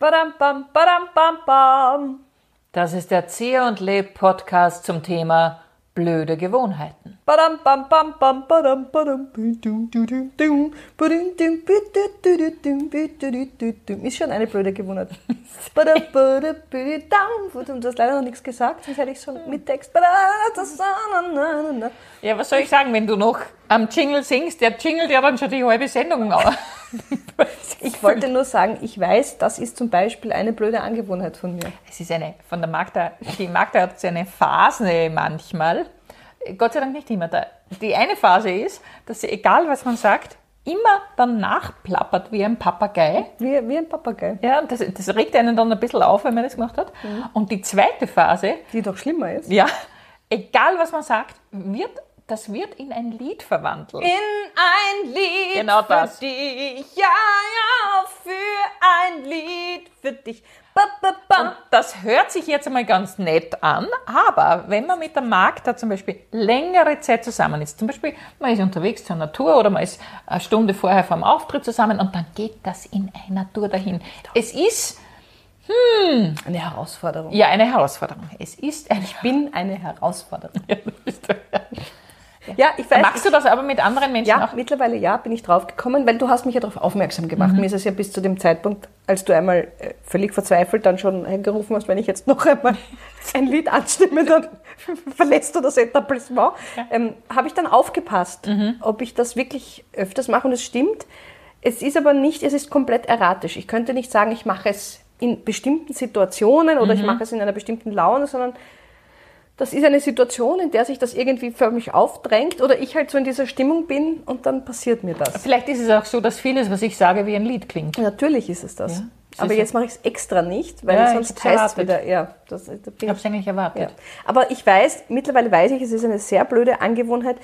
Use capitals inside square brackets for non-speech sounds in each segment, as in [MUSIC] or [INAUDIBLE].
Badam, bam, badam, bam, bam. Das ist der Zieh und Leb Podcast zum Thema blöde Gewohnheiten. Badam, bam, bam, bam, badam, badam. Ist schon eine blöde Gewohnheit. Du hast leider noch nichts gesagt, sonst hätte ich schon mit Text. Ja, was soll ich sagen, wenn du noch am Jingle singst? Der jingelt ja dann schon die halbe Sendung. Ich wollte nur sagen, ich weiß, das ist zum Beispiel eine blöde Angewohnheit von mir. Es ist eine, von der Magda, die Magda hat so eine Phase manchmal. Gott sei Dank nicht immer. Die eine Phase ist, dass sie, egal was man sagt, immer dann nachplappert wie ein Papagei. Wie, wie ein Papagei. Ja, das, das regt einen dann ein bisschen auf, wenn man das gemacht hat. Mhm. Und die zweite Phase. Die doch schlimmer ist. Ja, egal was man sagt, wird das wird in ein Lied verwandelt. In ein Lied genau das. für dich, ja, ja, für ein Lied für dich. Ba, ba, ba. Und das hört sich jetzt einmal ganz nett an, aber wenn man mit der Magda zum Beispiel längere Zeit zusammen ist, zum Beispiel man ist unterwegs zur Natur oder man ist eine Stunde vorher vom Auftritt zusammen und dann geht das in einer Tour dahin. Es ist hm. Eine Herausforderung. Ja, eine Herausforderung. Es ist eine Ich bin eine Herausforderung. [LAUGHS] Ja, ja, ich weiß. Machst du das aber mit anderen Menschen ja, auch? mittlerweile ja, bin ich drauf gekommen, weil du hast mich ja darauf aufmerksam gemacht. Mhm. Mir ist es ja bis zu dem Zeitpunkt, als du einmal äh, völlig verzweifelt dann schon gerufen hast, wenn ich jetzt noch einmal [LAUGHS] ein Lied anstimme, dann [LAUGHS] verlässt du das Etablissement, ja. ähm, habe ich dann aufgepasst, mhm. ob ich das wirklich öfters mache und es stimmt. Es ist aber nicht, es ist komplett erratisch. Ich könnte nicht sagen, ich mache es in bestimmten Situationen oder mhm. ich mache es in einer bestimmten Laune, sondern das ist eine Situation, in der sich das irgendwie für mich aufdrängt oder ich halt so in dieser Stimmung bin und dann passiert mir das. Vielleicht ist es auch so, dass vieles, was ich sage, wie ein Lied klingt. Natürlich ist es das. Ja, aber jetzt mache ich es extra nicht, weil ja, sonst heißt es wieder, ja. Das, da ich habe es eigentlich erwartet. Ja. Aber ich weiß, mittlerweile weiß ich, es ist eine sehr blöde Angewohnheit.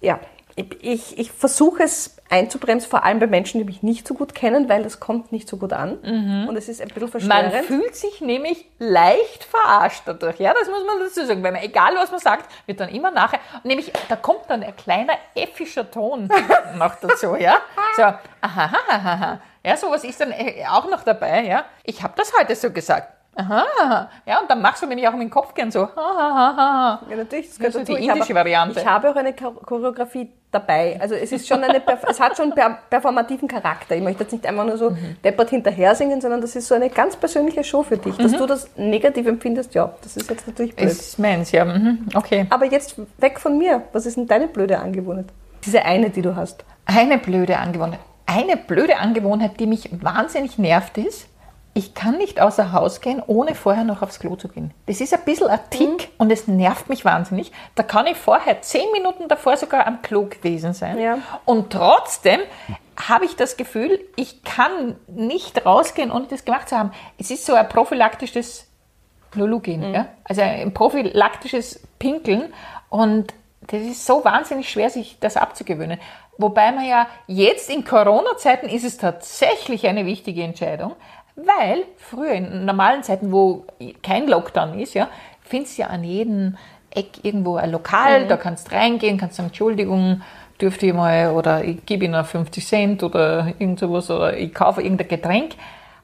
Ja, ich, ich versuche es einzubremsen, vor allem bei Menschen, die mich nicht so gut kennen, weil das kommt nicht so gut an. Mhm. Und es ist ein bisschen verstörend. Man fühlt sich nämlich leicht verarscht dadurch. Ja, das muss man dazu sagen. Weil man, egal was man sagt, wird dann immer nachher, nämlich da kommt dann ein kleiner effischer Ton [LAUGHS] noch dazu. Ja, so, aha, aha, aha. Ja, sowas ist dann äh, auch noch dabei. Ja, ich habe das heute so gesagt. Aha, ja, und dann machst du nämlich auch mit dem Kopf gern so. Ja, natürlich, das gehört dazu. Die indische Variante. Ich habe auch eine Choreografie dabei. Also es ist schon eine, es hat schon einen performativen Charakter. Ich möchte jetzt nicht einfach nur so mhm. deppert hinterher singen, sondern das ist so eine ganz persönliche Show für dich. Dass mhm. du das negativ empfindest, ja, das ist jetzt natürlich blöd. Ist meins, ja, mhm. okay. Aber jetzt weg von mir. Was ist denn deine blöde Angewohnheit? Diese eine, die du hast. Eine blöde Angewohnheit. Eine blöde Angewohnheit, die mich wahnsinnig nervt, ist, ich kann nicht außer Haus gehen, ohne vorher noch aufs Klo zu gehen. Das ist ein bisschen ein Tick mhm. und es nervt mich wahnsinnig. Da kann ich vorher zehn Minuten davor sogar am Klo gewesen sein. Ja. Und trotzdem habe ich das Gefühl, ich kann nicht rausgehen, ohne das gemacht zu haben. Es ist so ein prophylaktisches Lulugin, mhm. ja? also ein prophylaktisches Pinkeln und das ist so wahnsinnig schwer, sich das abzugewöhnen. Wobei man ja jetzt in Corona-Zeiten ist es tatsächlich eine wichtige Entscheidung, weil früher in normalen Zeiten, wo kein Lockdown ist, ja, findest du ja an jedem Eck irgendwo ein Lokal, mhm. da kannst du reingehen, kannst sagen, Entschuldigung, dürfte ich mal, oder ich gebe Ihnen 50 Cent oder irgend sowas, oder ich kaufe irgendein Getränk.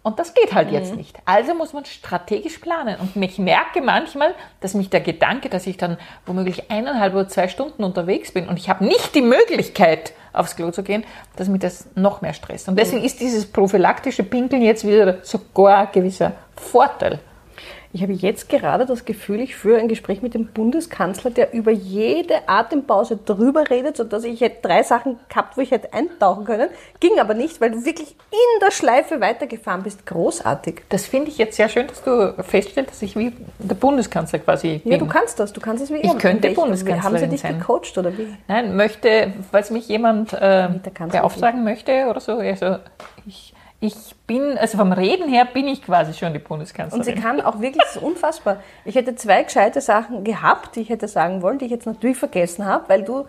Und das geht halt mhm. jetzt nicht. Also muss man strategisch planen. Und ich merke manchmal, dass mich der Gedanke, dass ich dann womöglich eineinhalb oder zwei Stunden unterwegs bin und ich habe nicht die Möglichkeit, aufs Klo zu gehen, dass mich das noch mehr stresst. Und deswegen ist dieses prophylaktische Pinkeln jetzt wieder sogar ein gewisser Vorteil. Ich habe jetzt gerade das Gefühl, ich führe ein Gespräch mit dem Bundeskanzler, der über jede Atempause drüber redet, sodass ich hätte drei Sachen gehabt, wo ich hätte eintauchen können. Ging aber nicht, weil du wirklich in der Schleife weitergefahren bist. Großartig. Das finde ich jetzt sehr schön, dass du feststellst, dass ich wie der Bundeskanzler quasi bin. Ja, du kannst das. Du kannst es wie Ich könnte Bundeskanzlerin Haben sie dich sein. gecoacht oder wie? Nein, möchte, falls mich jemand äh, beauftragen möchte oder so, also ich ich bin, also vom Reden her bin ich quasi schon die Bundeskanzlerin. Und sie kann auch wirklich, das ist unfassbar. Ich hätte zwei gescheite Sachen gehabt, die ich hätte sagen wollen, die ich jetzt natürlich vergessen habe, weil du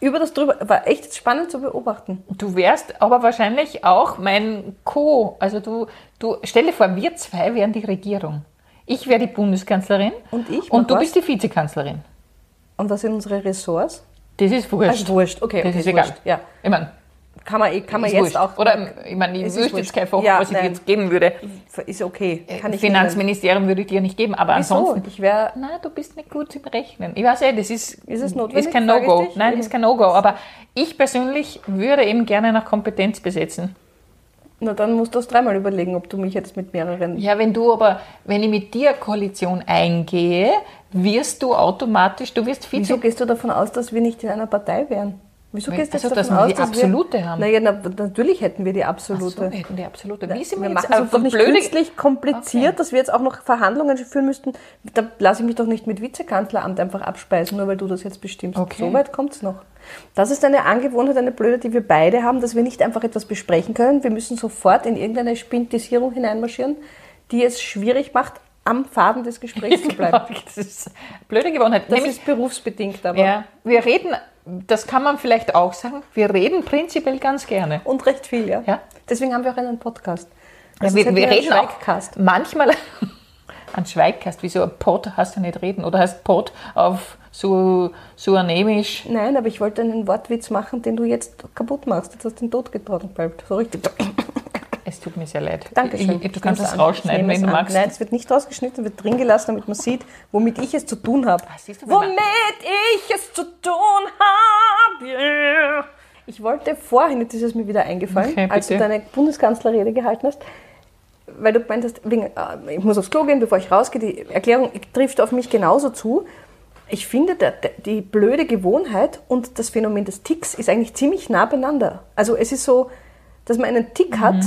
über das drüber, war echt spannend zu beobachten. Du wärst aber wahrscheinlich auch mein Co. Also du, du, stell dir vor, wir zwei wären die Regierung. Ich wäre die Bundeskanzlerin. Und ich? Und du was? bist die Vizekanzlerin. Und was sind unsere Ressorts? Das ist wurscht. Also wurscht, okay. Das okay, ist egal. Ja. Ich meine, kann man, eh- kann man Ist jetzt wurscht. auch. Oder, ich meine, ich Es wüsste jetzt kein Fach, Ja, was ich dir nein. jetzt geben würde. Ist okay. Kann ich Finanzministerium würde ich dir nicht geben, aber Wieso? ansonsten. Ich wäre Nein, du bist nicht gut im Rechnen. Ich weiß eh, das ist, Ist es notwendig? ist kein No-Go. Nein, ist kein No-Go. Aber ich persönlich würde eben gerne nach Kompetenz besetzen. Na, dann musst du das dreimal überlegen, ob du mich jetzt mit mehreren. Ja, wenn du aber, wenn ich mit dir Koalition eingehe, wirst du automatisch, du wirst Vize. Wieso gehst du davon aus, dass wir nicht in einer Partei wären? Wieso gehst du jetzt also, dass davon wir aus, die dass Absolute wir, haben. Naja, na, natürlich hätten wir die absolute. so, wir hätten die absolute. Wie sind wir wir, machen jetzt es uns doch nicht künstlich kompliziert, dass wir jetzt auch noch Verhandlungen führen müssten. Da lasse ich mich doch nicht mit Vizekanzleramt einfach abspeisen, nur weil du das jetzt bestimmst. Okay. So weit kommt es noch. Das ist eine Angewohnheit, eine blöde, die wir beide haben, dass wir nicht einfach etwas besprechen können. Wir müssen sofort in irgendeine Spintisierung hineinmarschieren, die es schwierig macht, am Faden des Gesprächs zu [LAUGHS] bleiben. Das ist blöde Gewohnheit. Das Nämlich, ist berufsbedingt, aber. ja, wir reden, das kann man vielleicht auch sagen, wir reden prinzipiell ganz gerne. Und recht viel, ja. Ja. Deswegen haben wir auch einen Podcast. Ja, Das wir wir reden auch Schweigcast. manchmal [LAUGHS] an Schweigcast. Wieso ein Pod hast du nicht reden? Oder heißt Pod auf Su Suanemisch? Nein, aber ich wollte einen Wortwitz machen, den du jetzt kaputt machst. Jetzt hast du den Tod getragen, bald. So richtig. Es tut mir sehr leid. Dankeschön. Ich, du kannst es rausschneiden, wenn du an. magst. Nein, es wird nicht rausgeschnitten, wird drin gelassen, damit man sieht, womit ich es zu tun habe. Ah, Womit ich es zu tun habe. Ich wollte vorhin, jetzt ist es mir wieder eingefallen, Okay, als du deine Bundeskanzlerrede gehalten hast, weil du gemeint hast, wegen, äh, ich muss aufs Klo gehen, bevor ich rausgehe, die Erklärung trifft auf mich genauso zu. Ich finde, die blöde Gewohnheit und das Phänomen des Ticks ist eigentlich ziemlich nah beieinander. Also es ist so, dass man einen Tick hat,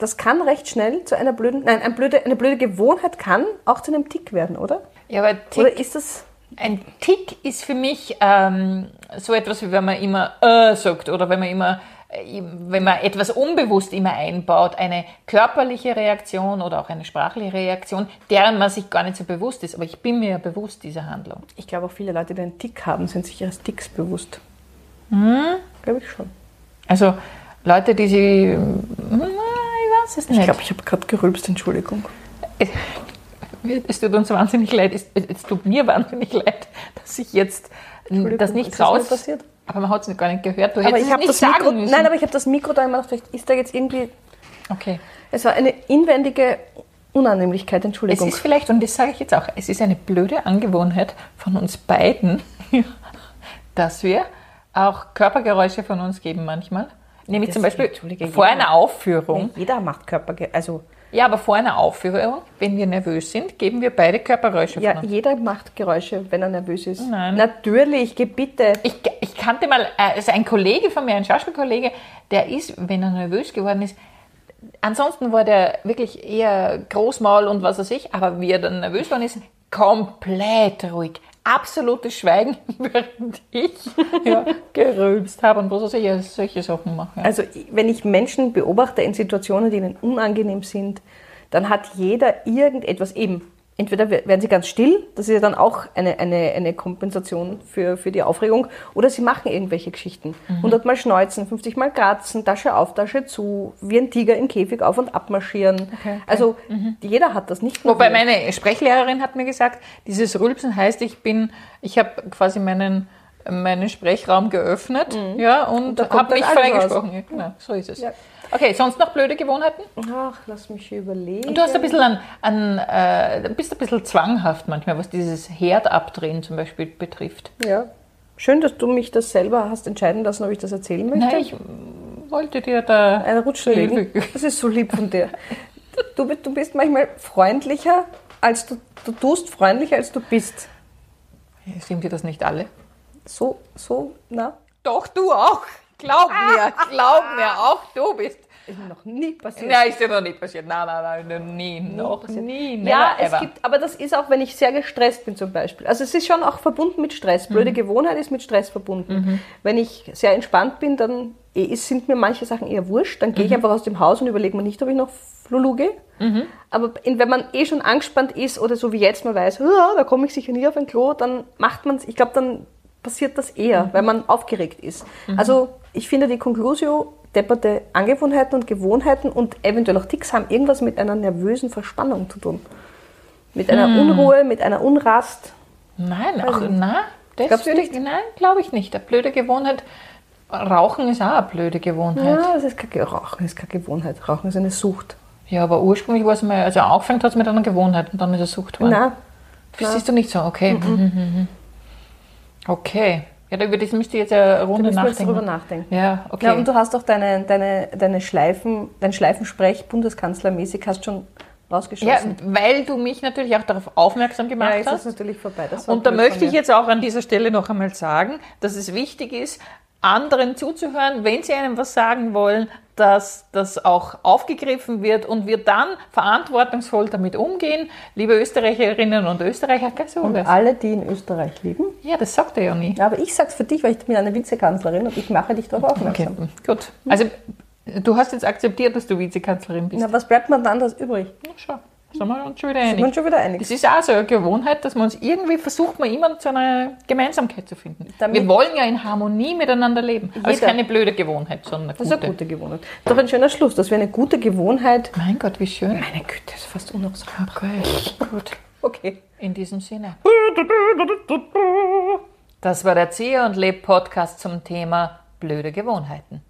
das kann recht schnell zu einer blöden, nein, eine blöde, eine blöde Gewohnheit kann auch zu einem Tick werden, oder? Ja, aber Tick, Oder ist das, ein Tick ist für mich ähm, so etwas, wie wenn man immer äh sagt oder wenn man immer, äh, wenn man etwas unbewusst immer einbaut, eine körperliche Reaktion oder auch eine sprachliche Reaktion, deren man sich gar nicht so bewusst ist. Aber ich bin mir ja bewusst dieser Handlung. ich glaube auch viele Leute, die einen Tick haben, sind sich ihres Ticks bewusst. Hm? Glaube ich schon. Also Leute, die sie, hm, weiß es nicht. Ich glaube, ich habe gerade gerülpst, Entschuldigung. Es tut uns wahnsinnig leid, es, es tut mir wahnsinnig leid, dass ich jetzt das nicht raus... passiert? Aber man hat es gar nicht gehört. Du Aber ich es habe das Mikro, müssen. nein, aber ich habe das Mikro da immer gedacht, vielleicht ist da jetzt irgendwie, okay. es war eine inwendige Unannehmlichkeit, Es Entschuldigung. ist vielleicht, und das sage ich jetzt auch, es ist eine blöde Angewohnheit von uns beiden, [LAUGHS] dass wir auch Körpergeräusche von uns geben manchmal. Nämlich zum Beispiel vor einer Aufführung. Jeder macht Körperge also Ja, aber vor einer Aufführung, wenn wir nervös sind, geben wir beide Körpergeräusche ja, jeder macht Geräusche, wenn er nervös ist. Nein. Natürlich, bitte. Ich, ich kannte mal, äh, also ein Kollege von mir, ein Schauspielkollege, der ist, wenn er nervös geworden ist, ansonsten war der wirklich eher Großmaul und was weiß ich, aber wie er dann nervös geworden ist, komplett ruhig. Absolutes Schweigen, [LAUGHS] während ich ja, gerülpst habe und was weiß ich, ja, solche Sachen mache. Also wenn ich Menschen beobachte in Situationen, die ihnen unangenehm sind, dann hat jeder irgendetwas eben. Entweder werden sie ganz still, das ist ja dann auch eine, eine, eine Kompensation für, für die Aufregung, oder sie machen irgendwelche Geschichten. Mhm. 100 Mal schneuzen, 50 Mal kratzen, Tasche auf, Tasche zu, wie ein Tiger im Käfig auf und ab marschieren. okay. Mhm. Also jeder hat das nicht nur Wobei meine Sprechlehrerin hat mir gesagt, dieses Rülpsen heißt, ich bin, ich habe quasi meinen, meinen Sprechraum geöffnet, ja, und, Mhm. kommt habe mich freigesprochen. Ja, genau, so ist es. Ja. Okay, sonst noch blöde Gewohnheiten? Ach, lass mich überlegen. Du hast ein bisschen an, an äh, bist ein bisschen zwanghaft manchmal, was dieses Herd abdrehen zum Beispiel betrifft. Ja. Schön, dass du mich das selber hast entscheiden lassen, ob ich das erzählen möchte. Nein, ich wollte dir da Eine Rutsche legen. Das ist so lieb von dir. Du, bist- du bist manchmal freundlicher, als du, du tust freundlicher, als du bist. Sind wir das nicht alle? So, so, na, Doch, du auch. Glaub mir, glaub mir, auch du bist. ist mir noch nie passiert. Nein, ist dir noch nicht passiert. Nein, nein, nein, nie, noch nie, never ja, es ever. gibt, aber das ist auch, wenn ich sehr gestresst bin zum Beispiel. Also es ist schon auch verbunden mit Stress. Mhm. Blöde Gewohnheit ist mit Stress verbunden. Wenn ich sehr entspannt bin, dann eh- sind mir manche Sachen eher wurscht. Dann gehe Mhm. ich einfach aus dem Haus und überlege mir nicht, ob ich noch Lulu gehe. Aber in, wenn man eh schon angespannt ist oder so wie jetzt, man weiß, "Ah, da komme ich sicher nie auf ein Klo, dann macht man es, ich glaube, dann passiert das eher, Mhm. weil man aufgeregt ist. Also ich finde die Conclusio, depperte Angewohnheiten und Gewohnheiten und eventuell auch Ticks haben irgendwas mit einer nervösen Verspannung zu tun. Mit einer Hm. Unruhe, mit einer Unrast. Nein, auch, na, das würde ich, nein, glaube ich nicht. Eine blöde Gewohnheit, Rauchen ist auch eine blöde Gewohnheit. Ja, das ist keine, Rauchen ist keine Gewohnheit. Rauchen ist eine Sucht. Ja, aber ursprünglich war es mal, also angefangen hat es mit einer Gewohnheit und dann ist es Sucht geworden. Nein. Das siehst du nicht so, okay. Mhm. Okay. Ja, über das müsst ihr jetzt eine Runde Da jetzt nachdenken. drüber nachdenken. Ja, okay. Ja, und du hast auch deine, deine, deine Schleifen, dein Schleifensprech bundeskanzlermäßig hast schon ja, rausgeschossen. weil du mich natürlich auch darauf aufmerksam gemacht Ja, ist hast. natürlich vorbei. Und da möchte ich jetzt auch an dieser Stelle noch einmal sagen, dass es wichtig ist, anderen zuzuhören, wenn sie einem was sagen wollen, dass das auch aufgegriffen wird und wir dann verantwortungsvoll damit umgehen. Liebe Österreicherinnen und Österreicher, so Und alle, die in Österreich lieben. Ja, das sagt er ja nie. Ja, aber ich sag's für dich, weil ich bin eine Vizekanzlerin und ich mache dich darauf Okay, aufmerksam. gut. Also, du hast jetzt akzeptiert, dass du Vizekanzlerin bist. Na, was bleibt mir dann anderes übrig? Na, schau, sind wir uns schon wieder Sind wir einig. uns schon wieder einig. Das ist auch so eine Gewohnheit, dass man uns irgendwie versucht, man immer zu einer Gemeinsamkeit zu finden. Damit- wir wollen ja in Harmonie miteinander leben. Aber es ist keine blöde Gewohnheit, sondern eine Das gute. ist eine gute Gewohnheit. Doch ein schöner Schluss, dass wir eine gute Gewohnheit. Mein Gott, wie schön. Meine Güte, das ist fast unaushaltbar. Okay, gut. Okay. In diesem Sinne. Das war der Zieher und Leb Podcast zum Thema blöde Gewohnheiten.